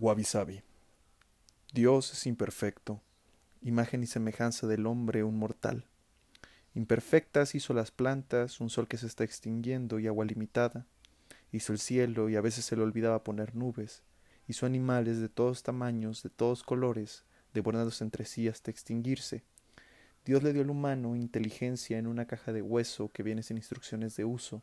Wabi. Dios es imperfecto, imagen y semejanza del hombre un mortal. Imperfectas hizo las plantas, un sol que se está extinguiendo y agua limitada. Hizo el cielo y a veces se le olvidaba poner nubes. Hizo animales de todos tamaños, de todos colores, devorándose entre sí hasta extinguirse. Dios le dio al humano inteligencia en una caja de hueso que viene sin instrucciones de uso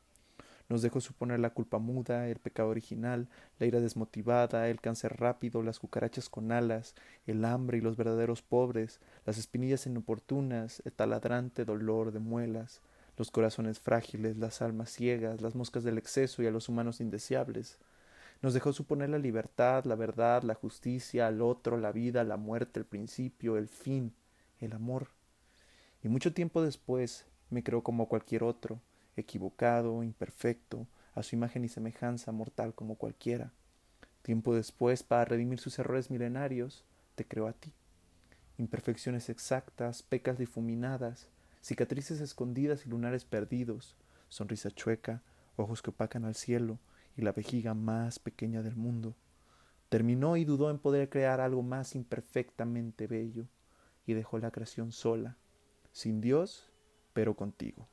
nos dejó suponer la culpa muda, el pecado original, la ira desmotivada, el cáncer rápido, las cucarachas con alas, el hambre y los verdaderos pobres, las espinillas inoportunas, el taladrante dolor de muelas, los corazones frágiles, las almas ciegas, las moscas del exceso y a los humanos indeseables. Nos dejó suponer la libertad, la verdad, la justicia, al otro, la vida, la muerte, el principio, el fin, el amor. Y mucho tiempo después me creó como cualquier otro, equivocado, imperfecto, a su imagen y semejanza, mortal como cualquiera. Tiempo después, para redimir sus errores milenarios, te creó a ti. Imperfecciones exactas, pecas difuminadas, cicatrices escondidas y lunares perdidos, sonrisa chueca, ojos que opacan al cielo y la vejiga más pequeña del mundo. Terminó y dudó en poder crear algo más imperfectamente bello y dejó la creación sola, sin Dios, pero contigo.